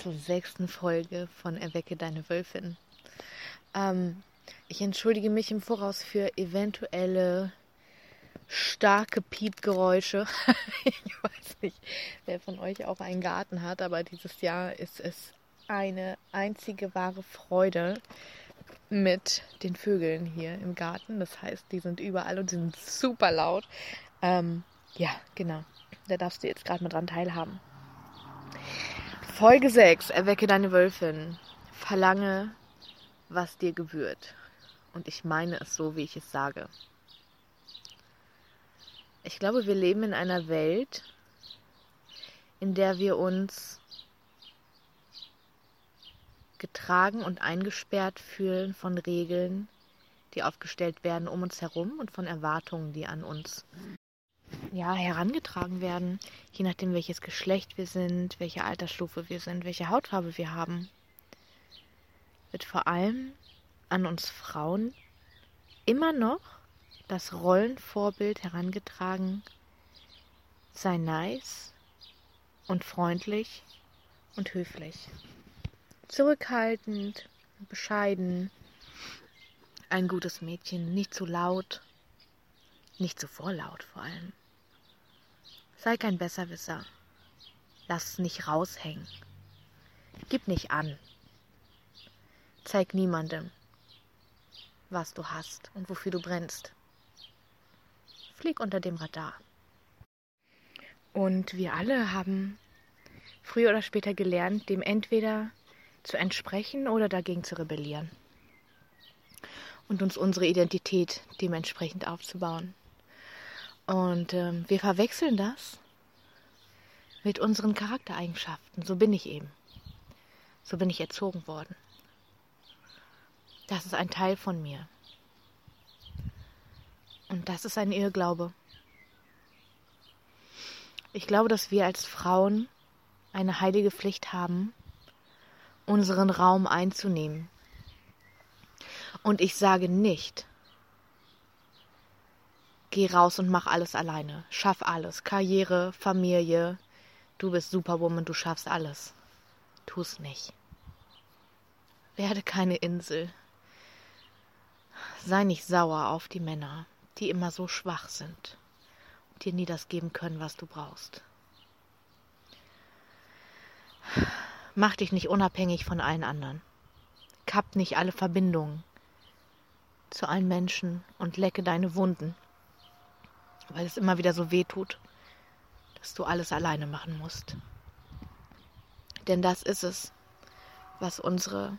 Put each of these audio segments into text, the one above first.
zur sechsten Folge von Erwecke deine Wölfin. Ähm, ich entschuldige mich im Voraus für eventuelle starke Piepgeräusche. ich weiß nicht, wer von euch auch einen Garten hat, aber dieses Jahr ist es eine einzige wahre Freude mit den Vögeln hier im Garten. Das heißt, die sind überall und sind super laut. Ähm, ja, genau. Da darfst du jetzt gerade mal dran teilhaben. Folge 6. Erwecke deine Wölfin. Verlange, was dir gebührt. Und ich meine es so, wie ich es sage. Ich glaube, wir leben in einer Welt, in der wir uns getragen und eingesperrt fühlen von Regeln, die aufgestellt werden um uns herum und von Erwartungen, die an uns ja, herangetragen werden, je nachdem welches Geschlecht wir sind, welche Altersstufe wir sind, welche Hautfarbe wir haben, wird vor allem an uns Frauen immer noch das Rollenvorbild herangetragen, sei nice und freundlich und höflich, zurückhaltend, bescheiden, ein gutes Mädchen, nicht zu laut, nicht zu vorlaut vor allem. Sei kein Besserwisser. Lass es nicht raushängen. Gib nicht an. Zeig niemandem, was du hast und wofür du brennst. Flieg unter dem Radar. Und wir alle haben früher oder später gelernt, dem entweder zu entsprechen oder dagegen zu rebellieren. Und uns unsere Identität dementsprechend aufzubauen. Und ähm, wir verwechseln das mit unseren Charaktereigenschaften. So bin ich eben. So bin ich erzogen worden. Das ist ein Teil von mir. Und das ist ein Irrglaube. Ich glaube, dass wir als Frauen eine heilige Pflicht haben, unseren Raum einzunehmen. Und ich sage nicht, Geh raus und mach alles alleine. Schaff alles. Karriere, Familie. Du bist Superwoman, du schaffst alles. Tu's nicht. Werde keine Insel. Sei nicht sauer auf die Männer, die immer so schwach sind und dir nie das geben können, was du brauchst. Mach dich nicht unabhängig von allen anderen. Kapp nicht alle Verbindungen zu allen Menschen und lecke deine Wunden weil es immer wieder so weh tut, dass du alles alleine machen musst. Denn das ist es, was unsere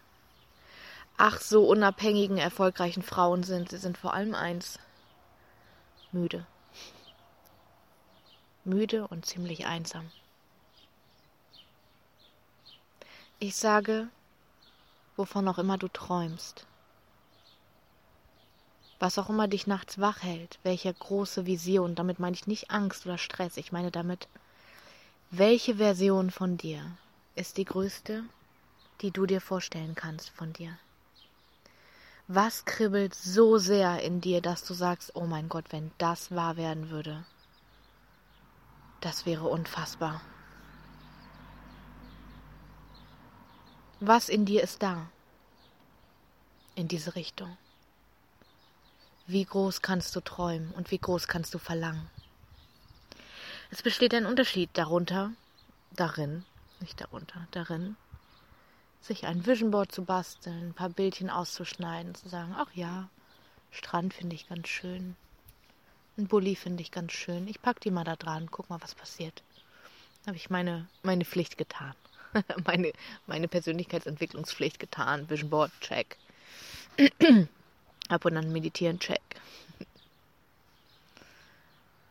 ach so unabhängigen, erfolgreichen Frauen sind. Sie sind vor allem eins, müde. Müde und ziemlich einsam. Ich sage, wovon auch immer du träumst, was auch immer dich nachts wach hält, welche große Vision, damit meine ich nicht Angst oder Stress, ich meine damit, welche Version von dir ist die größte, die du dir vorstellen kannst von dir? Was kribbelt so sehr in dir, dass du sagst, oh mein Gott, wenn das wahr werden würde, das wäre unfassbar. Was in dir ist da? In diese Richtung. Wie groß kannst du träumen und wie groß kannst du verlangen? Es besteht ein Unterschied darunter, darin, nicht darunter, darin, sich ein Vision Board zu basteln, ein paar Bildchen auszuschneiden, zu sagen, ach ja, Strand finde ich ganz schön, ein Bulli finde ich ganz schön, ich pack die mal da dran, guck mal, was passiert. Habe ich meine, meine Pflicht getan. meine, meine Persönlichkeitsentwicklungspflicht getan. Vision Board, check. Ab und an meditieren, check.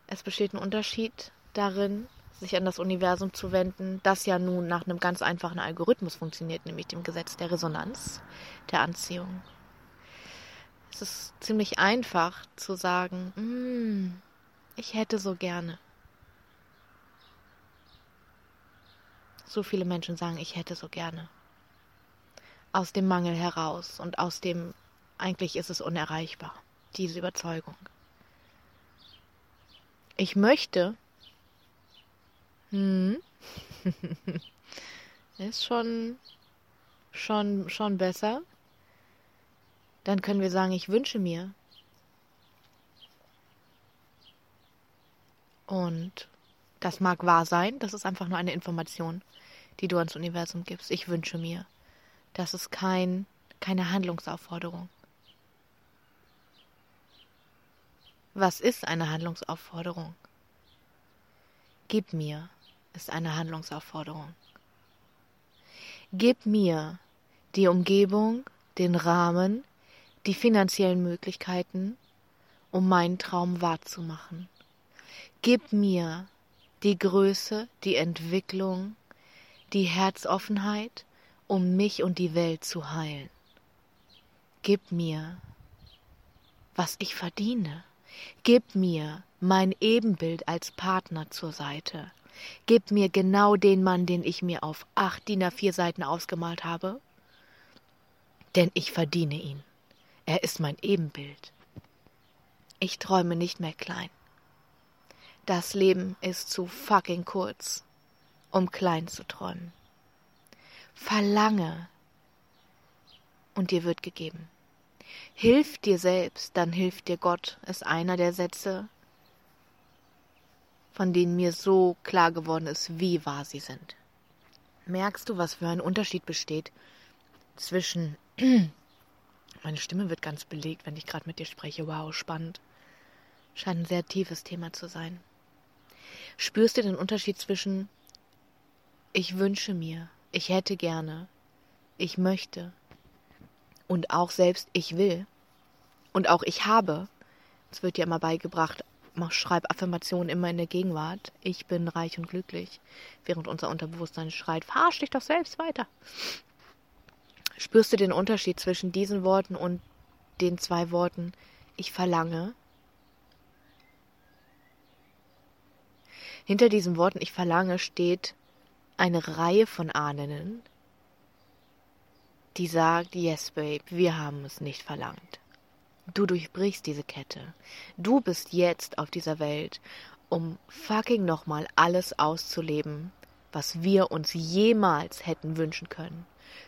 Es besteht ein Unterschied darin, sich an das Universum zu wenden, das ja nun nach einem ganz einfachen Algorithmus funktioniert, nämlich dem Gesetz der Resonanz, der Anziehung. Es ist ziemlich einfach zu sagen, mm, ich hätte so gerne. So viele Menschen sagen, ich hätte so gerne. Aus dem Mangel heraus und aus dem eigentlich ist es unerreichbar, diese Überzeugung. Ich möchte, hm, ist schon, schon, schon besser. Dann können wir sagen, ich wünsche mir. Und das mag wahr sein, das ist einfach nur eine Information, die du ans Universum gibst. Ich wünsche mir. Das ist kein, keine Handlungsaufforderung. Was ist eine Handlungsaufforderung? Gib mir ist eine Handlungsaufforderung. Gib mir die Umgebung, den Rahmen, die finanziellen Möglichkeiten, um meinen Traum wahrzumachen. Gib mir die Größe, die Entwicklung, die Herzoffenheit, um mich und die Welt zu heilen. Gib mir, was ich verdiene. Gib mir mein Ebenbild als Partner zur Seite. Gib mir genau den Mann, den ich mir auf acht DIN A4 Seiten ausgemalt habe, denn ich verdiene ihn. Er ist mein Ebenbild. Ich träume nicht mehr klein. Das Leben ist zu fucking kurz, um klein zu träumen. Verlange und dir wird gegeben. Hilf dir selbst, dann hilft dir Gott, ist einer der Sätze, von denen mir so klar geworden ist, wie wahr sie sind. Merkst du, was für ein Unterschied besteht zwischen meine Stimme wird ganz belegt, wenn ich gerade mit dir spreche. Wow, spannend. Scheint ein sehr tiefes Thema zu sein. Spürst du den Unterschied zwischen ich wünsche mir, ich hätte gerne, ich möchte und auch selbst ich will und auch ich habe? Es wird dir immer beigebracht, schreib Affirmationen immer in der Gegenwart. Ich bin reich und glücklich. Während unser Unterbewusstsein schreit, verarsch dich doch selbst weiter. Spürst du den Unterschied zwischen diesen Worten und den zwei Worten, ich verlange? Hinter diesen Worten, ich verlange, steht eine Reihe von Ahnen, die sagt, yes, babe, wir haben es nicht verlangt. Du durchbrichst diese Kette. Du bist jetzt auf dieser Welt, um fucking nochmal alles auszuleben, was wir uns jemals hätten wünschen können.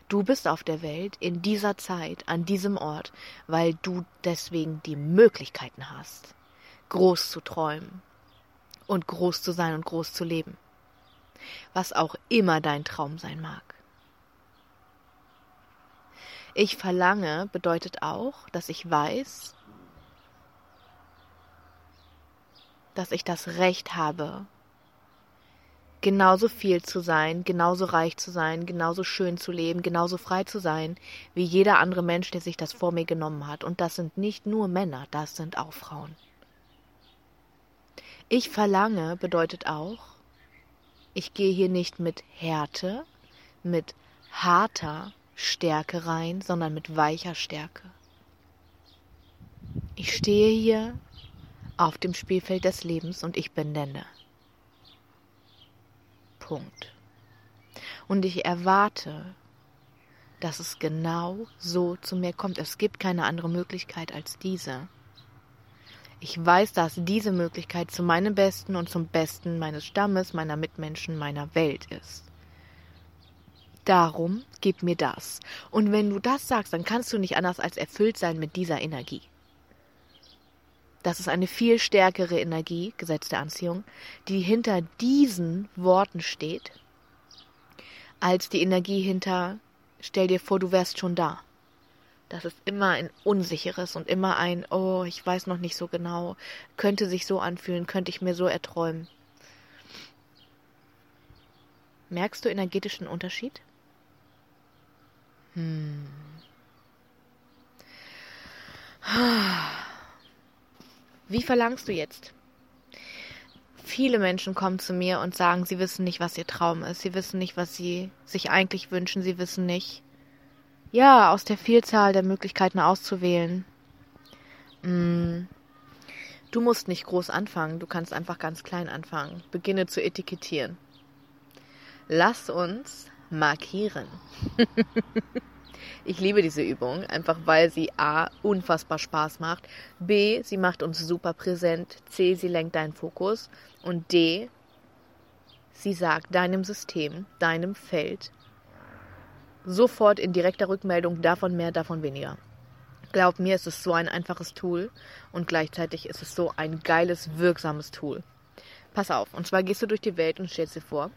Du bist auf der Welt in dieser Zeit, an diesem Ort, weil du deswegen die Möglichkeiten hast, groß zu träumen und groß zu sein und groß zu leben. Was auch immer dein Traum sein mag. Ich verlange bedeutet auch, dass ich weiß, dass ich das Recht habe, genauso viel zu sein, genauso reich zu sein, genauso schön zu leben, genauso frei zu sein, wie jeder andere Mensch, der sich das vor mir genommen hat. Und das sind nicht nur Männer, das sind auch Frauen. Ich verlange bedeutet auch, ich gehe hier nicht mit Härte, mit harter Stärke rein, sondern mit weicher Stärke. Ich stehe hier auf dem Spielfeld des Lebens und ich benenne. Punkt. Und ich erwarte, dass es genau so zu mir kommt. Es gibt keine andere Möglichkeit als diese. Ich weiß, dass diese Möglichkeit zu meinem Besten und zum Besten meines Stammes, meiner Mitmenschen, meiner Welt ist. Darum gib mir das. Und wenn du das sagst, dann kannst du nicht anders als erfüllt sein mit dieser Energie. Das ist eine viel stärkere Energie, Gesetz der Anziehung, die hinter diesen Worten steht, als die Energie hinter, stell dir vor, du wärst schon da. Das ist immer ein unsicheres und immer ein, oh, ich weiß noch nicht so genau, könnte sich so anfühlen, könnte ich mir so erträumen. Merkst du energetischen Unterschied? Hm. Wie verlangst du jetzt? Viele Menschen kommen zu mir und sagen, sie wissen nicht, was ihr Traum ist. Sie wissen nicht, was sie sich eigentlich wünschen. Sie wissen nicht, ja, aus der Vielzahl der Möglichkeiten auszuwählen. Hm. Du musst nicht groß anfangen. Du kannst einfach ganz klein anfangen. Beginne zu etikettieren. Lass uns markieren. ich liebe diese Übung, einfach weil sie A, unfassbar Spaß macht, B, sie macht uns super präsent, C, sie lenkt deinen Fokus und D, Sie sagt deinem System, deinem Feld sofort in direkter Rückmeldung davon mehr, davon weniger. Glaub mir, es ist so ein einfaches Tool und gleichzeitig ist es so ein geiles, wirksames Tool. Pass auf, und zwar gehst du durch die Welt und stellst dir vor,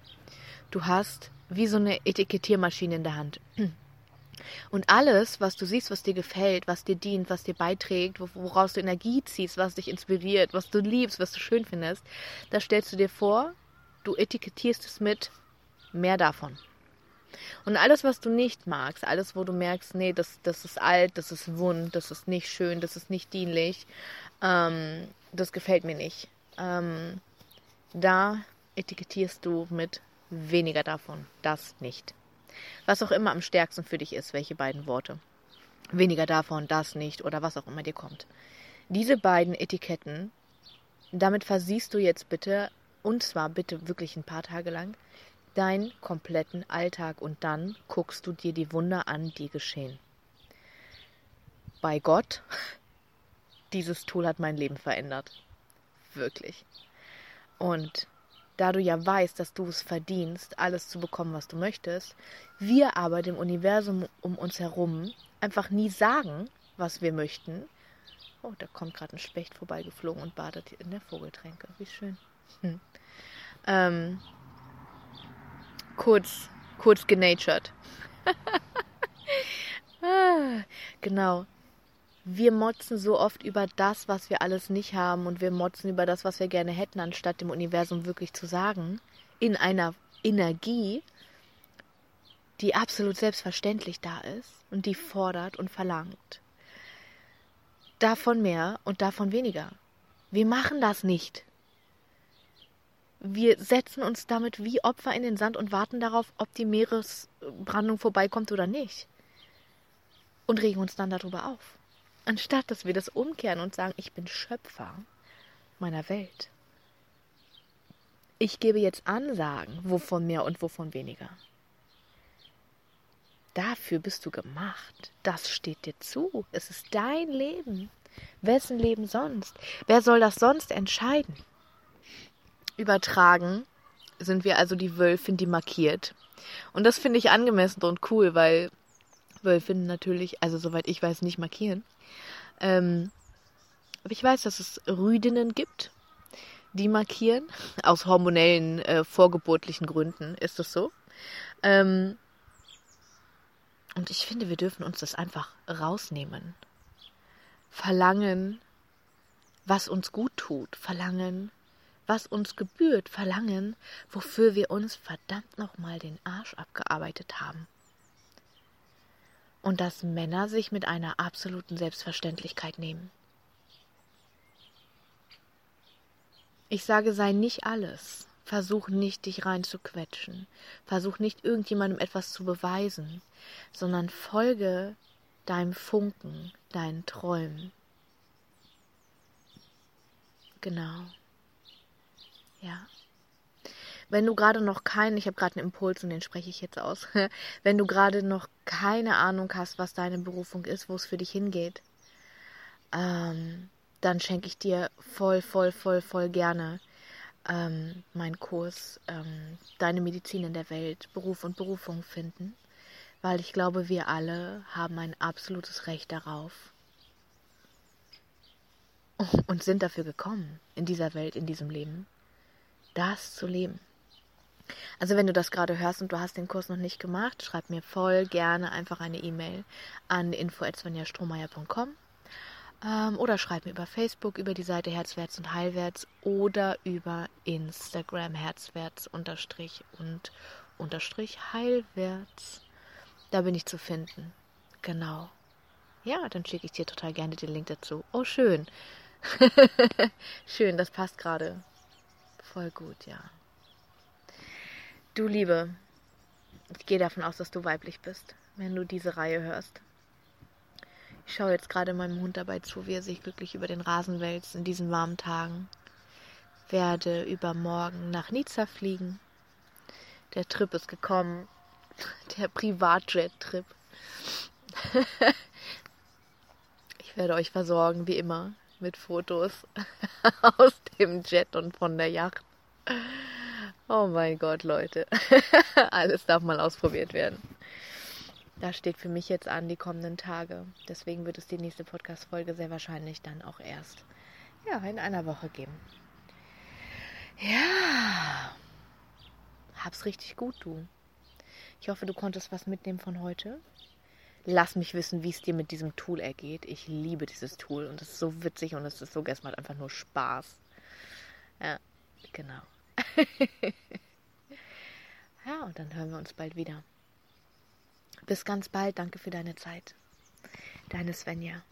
du hast wie so eine Etikettiermaschine in der Hand. Und alles, was du siehst, was dir gefällt, was dir dient, was dir beiträgt, woraus du Energie ziehst, was dich inspiriert, was du liebst, was du schön findest, das stellst du dir vor, du etikettierst es mit mehr davon. Und alles, was du nicht magst, alles, wo du merkst, nee, das, das ist alt, das ist wund, das ist nicht schön, das ist nicht dienlich, ähm, das gefällt mir nicht, ähm, da etikettierst du mit weniger davon, das nicht. Was auch immer am stärksten für dich ist, welche beiden Worte. Weniger davon, das nicht oder was auch immer dir kommt. Diese beiden Etiketten, damit versiehst du jetzt bitte, und zwar bitte wirklich ein paar Tage lang, deinen kompletten Alltag und dann guckst du dir die Wunder an, die geschehen. Bei Gott, dieses Tool hat mein Leben verändert. Wirklich. Und da du ja weißt, dass du es verdienst, alles zu bekommen, was du möchtest, wir aber dem Universum um uns herum einfach nie sagen, was wir möchten. Oh, da kommt gerade ein Specht vorbeigeflogen und badet in der Vogeltränke. Wie schön. Hm. Ähm, kurz, kurz genatured. ah, genau. Wir motzen so oft über das, was wir alles nicht haben und wir motzen über das, was wir gerne hätten, anstatt dem Universum wirklich zu sagen, in einer Energie, die absolut selbstverständlich da ist und die fordert und verlangt. Davon mehr und davon weniger. Wir machen das nicht wir setzen uns damit wie Opfer in den Sand und warten darauf, ob die Meeresbrandung vorbeikommt oder nicht. Und regen uns dann darüber auf. Anstatt dass wir das umkehren und sagen, ich bin Schöpfer meiner Welt. Ich gebe jetzt Ansagen, wovon mehr und wovon weniger. Dafür bist du gemacht. Das steht dir zu. Es ist dein Leben. Wessen Leben sonst? Wer soll das sonst entscheiden? übertragen sind wir also die Wölfin, die markiert. Und das finde ich angemessen und cool, weil Wölfinnen natürlich, also soweit ich weiß, nicht markieren. Ähm, aber ich weiß, dass es Rüdinnen gibt, die markieren. Aus hormonellen, äh, vorgeburtlichen Gründen ist das so. Ähm, und ich finde, wir dürfen uns das einfach rausnehmen. Verlangen, was uns gut tut. Verlangen, was uns gebührt, verlangen, wofür wir uns verdammt nochmal den Arsch abgearbeitet haben. Und dass Männer sich mit einer absoluten Selbstverständlichkeit nehmen. Ich sage, sei nicht alles. Versuch nicht, dich reinzuquetschen. Versuch nicht, irgendjemandem etwas zu beweisen, sondern folge deinem Funken, deinen Träumen. Genau. Ja. Wenn du gerade noch keinen, ich habe gerade einen Impuls und den spreche ich jetzt aus, wenn du gerade noch keine Ahnung hast, was deine Berufung ist, wo es für dich hingeht, ähm, dann schenke ich dir voll, voll, voll, voll gerne ähm, meinen Kurs ähm, Deine Medizin in der Welt, Beruf und Berufung finden, weil ich glaube, wir alle haben ein absolutes Recht darauf. Und sind dafür gekommen in dieser Welt, in diesem Leben das zu leben. Also wenn du das gerade hörst und du hast den Kurs noch nicht gemacht, schreib mir voll gerne einfach eine E-Mail an info@svenjastrohmeier.com ähm, oder schreib mir über Facebook über die Seite Herzwärts und Heilwärts oder über Instagram Herzwärts unterstrich und unterstrich Heilwärts. Da bin ich zu finden. Genau. Ja, dann schicke ich dir total gerne den Link dazu. Oh, schön. schön, das passt gerade. Voll gut, ja. Du Liebe, ich gehe davon aus, dass du weiblich bist, wenn du diese Reihe hörst. Ich schaue jetzt gerade meinem Hund dabei zu, wie er sich glücklich über den Rasen wälzt in diesen warmen Tagen. Werde übermorgen nach Nizza fliegen. Der Trip ist gekommen. Der Privatjet-Trip. ich werde euch versorgen, wie immer, mit Fotos aus dem Jet und von der Yacht. Oh mein Gott, Leute. Alles darf mal ausprobiert werden. Das steht für mich jetzt an, die kommenden Tage. Deswegen wird es die nächste Podcast-Folge sehr wahrscheinlich dann auch erst ja, in einer Woche geben. Ja. Hab's richtig gut, du. Ich hoffe, du konntest was mitnehmen von heute. Lass mich wissen, wie es dir mit diesem Tool ergeht. Ich liebe dieses Tool und es ist so witzig und es ist so gestern einfach nur Spaß. Ja, genau. ja, und dann hören wir uns bald wieder. Bis ganz bald. Danke für deine Zeit. Deine Svenja.